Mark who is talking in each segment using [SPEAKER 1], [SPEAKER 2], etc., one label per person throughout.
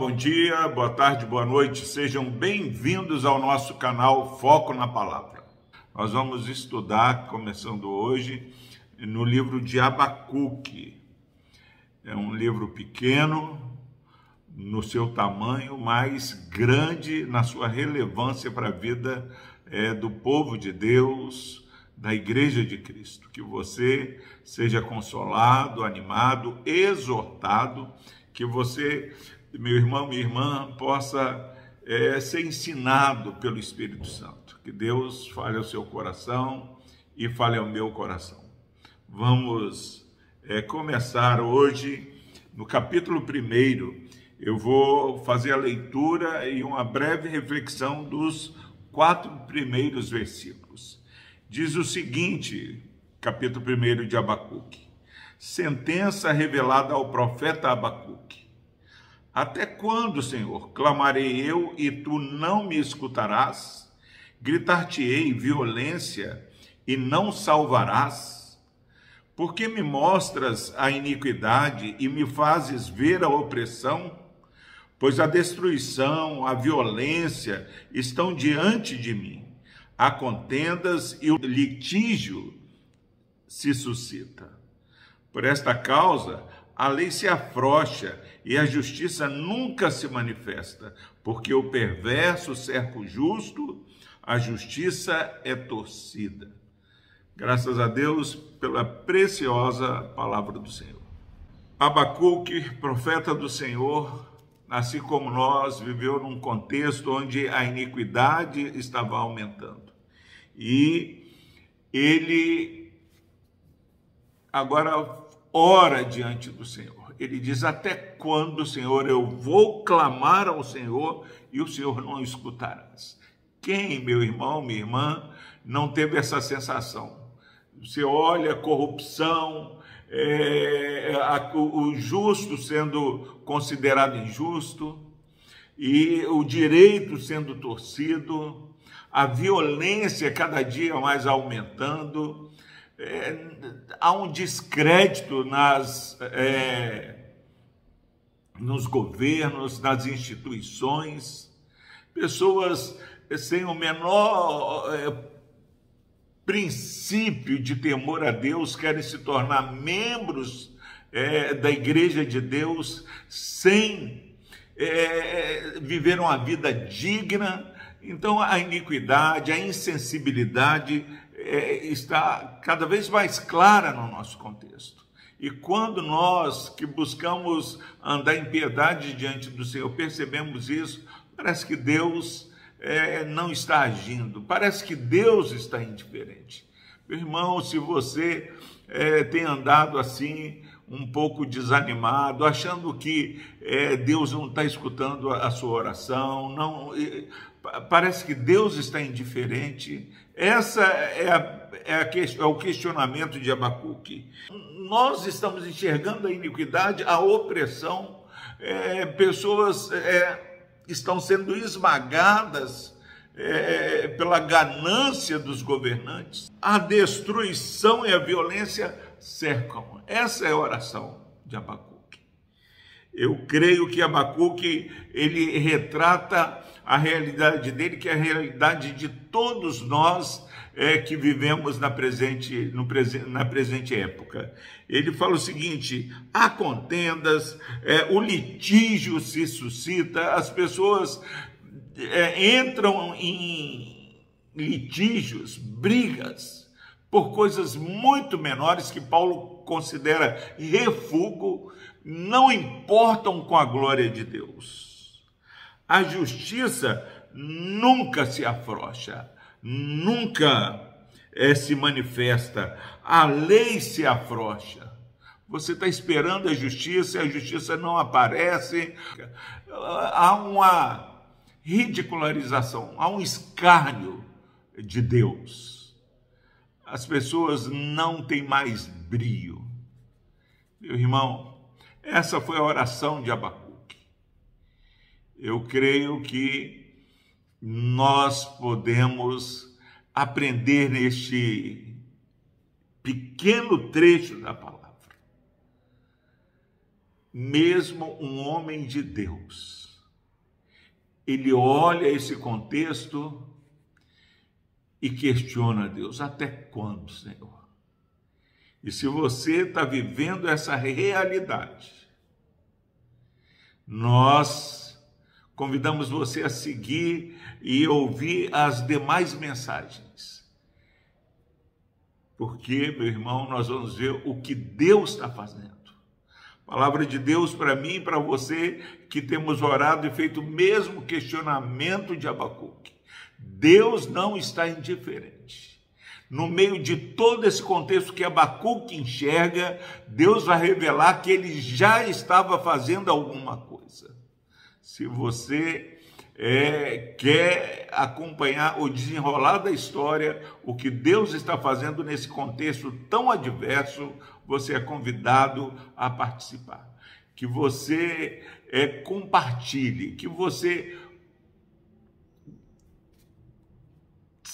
[SPEAKER 1] bom dia, boa tarde, boa noite. Sejam bem-vindos ao nosso canal Foco na Palavra. Nós vamos estudar, começando hoje, no livro de Abacuque. É um livro pequeno no seu tamanho, mas grande na sua relevância para a vida é, do povo de Deus, da Igreja de Cristo. Que você seja consolado, animado, exortado, que você meu irmão, minha irmã, possa é, ser ensinado pelo Espírito Santo. Que Deus fale ao seu coração e fale ao meu coração. Vamos é, começar hoje no capítulo 1. Eu vou fazer a leitura e uma breve reflexão dos quatro primeiros versículos. Diz o seguinte, capítulo 1 de Abacuque: Sentença revelada ao profeta Abacuque. Até quando, Senhor, clamarei eu e tu não me escutarás? Gritar-te-ei violência e não salvarás? Por que me mostras a iniquidade e me fazes ver a opressão? Pois a destruição, a violência estão diante de mim. Há contendas e o litígio se suscita. Por esta causa, a lei se afrouxa e a justiça nunca se manifesta, porque o perverso cerca o justo, a justiça é torcida. Graças a Deus pela preciosa palavra do Senhor. Abacuque, profeta do Senhor, assim como nós, viveu num contexto onde a iniquidade estava aumentando. E ele agora ora diante do Senhor. Ele diz: Até quando, Senhor, eu vou clamar ao Senhor e o Senhor não escutarás? Quem, meu irmão, minha irmã, não teve essa sensação? Você olha a corrupção, é, a, o justo sendo considerado injusto, e o direito sendo torcido, a violência cada dia mais aumentando, é, há um descrédito nas, é, nos governos, nas instituições, pessoas sem o menor é, princípio de temor a Deus querem se tornar membros é, da Igreja de Deus sem é, viver uma vida digna. Então, a iniquidade, a insensibilidade é, está cada vez mais clara no nosso contexto. E quando nós que buscamos andar em piedade diante do Senhor percebemos isso, parece que Deus é, não está agindo, parece que Deus está indiferente. Meu irmão, se você é, tem andado assim, um pouco desanimado, achando que é, Deus não está escutando a, a sua oração, não, parece que Deus está indiferente. Essa é, a, é, a, é, o questionamento de Abacuque. Nós estamos enxergando a iniquidade, a opressão, é, pessoas é, estão sendo esmagadas é, pela ganância dos governantes. A destruição e a violência cercam. Essa é a oração de Abacuque. Eu creio que Abacuque ele retrata a realidade dele, que é a realidade de todos nós é, que vivemos na presente, no, na presente época. Ele fala o seguinte: há contendas, é, o litígio se suscita, as pessoas é, entram em litígios, brigas, por coisas muito menores que Paulo considera refúgio, não importam com a glória de Deus. A justiça nunca se afrouxa, nunca é, se manifesta, a lei se afrouxa. Você está esperando a justiça e a justiça não aparece. Há uma ridicularização, há um escárnio de Deus. As pessoas não têm mais brio. Meu irmão, essa foi a oração de Abacuque. Eu creio que nós podemos aprender neste pequeno trecho da palavra. Mesmo um homem de Deus, ele olha esse contexto e questiona Deus: até quando, Senhor? E se você está vivendo essa realidade, nós convidamos você a seguir e ouvir as demais mensagens. Porque, meu irmão, nós vamos ver o que Deus está fazendo. Palavra de Deus para mim e para você que temos orado e feito o mesmo questionamento de Abacuque. Deus não está indiferente. No meio de todo esse contexto que Abacuque enxerga, Deus vai revelar que ele já estava fazendo alguma coisa. Se você é, quer acompanhar o desenrolar da história, o que Deus está fazendo nesse contexto tão adverso, você é convidado a participar. Que você é, compartilhe, que você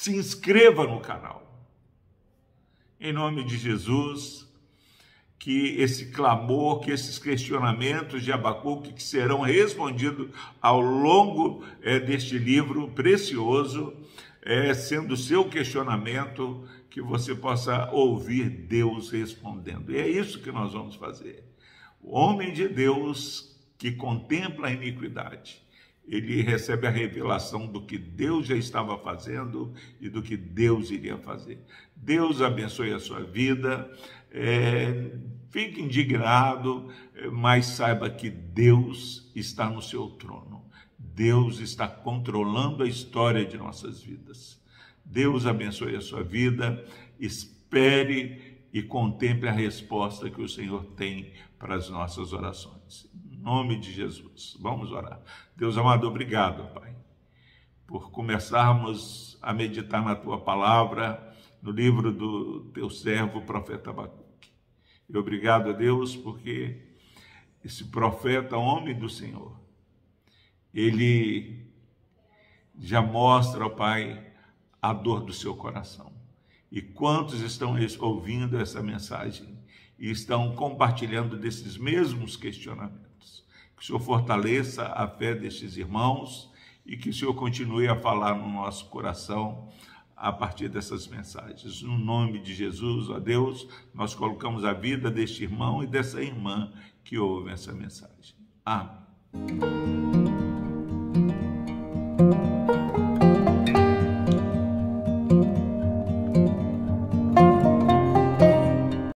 [SPEAKER 1] se inscreva no canal. Em nome de Jesus, que esse clamor, que esses questionamentos de Abacuque que serão respondidos ao longo é, deste livro precioso, é, sendo seu questionamento, que você possa ouvir Deus respondendo. E é isso que nós vamos fazer. O homem de Deus que contempla a iniquidade, ele recebe a revelação do que Deus já estava fazendo e do que Deus iria fazer. Deus abençoe a sua vida, é, fique indignado, mas saiba que Deus está no seu trono. Deus está controlando a história de nossas vidas. Deus abençoe a sua vida, espere e contemple a resposta que o Senhor tem para as nossas orações. Nome de Jesus, vamos orar. Deus amado, obrigado, Pai, por começarmos a meditar na tua palavra, no livro do teu servo, profeta Abacuque. E obrigado a Deus, porque esse profeta, homem do Senhor, ele já mostra ao Pai a dor do seu coração. E quantos estão ouvindo essa mensagem e estão compartilhando desses mesmos questionamentos? Que o Senhor fortaleça a fé destes irmãos e que o Senhor continue a falar no nosso coração a partir dessas mensagens. No nome de Jesus, ó Deus, nós colocamos a vida deste irmão e dessa irmã que ouve essa mensagem. Amém.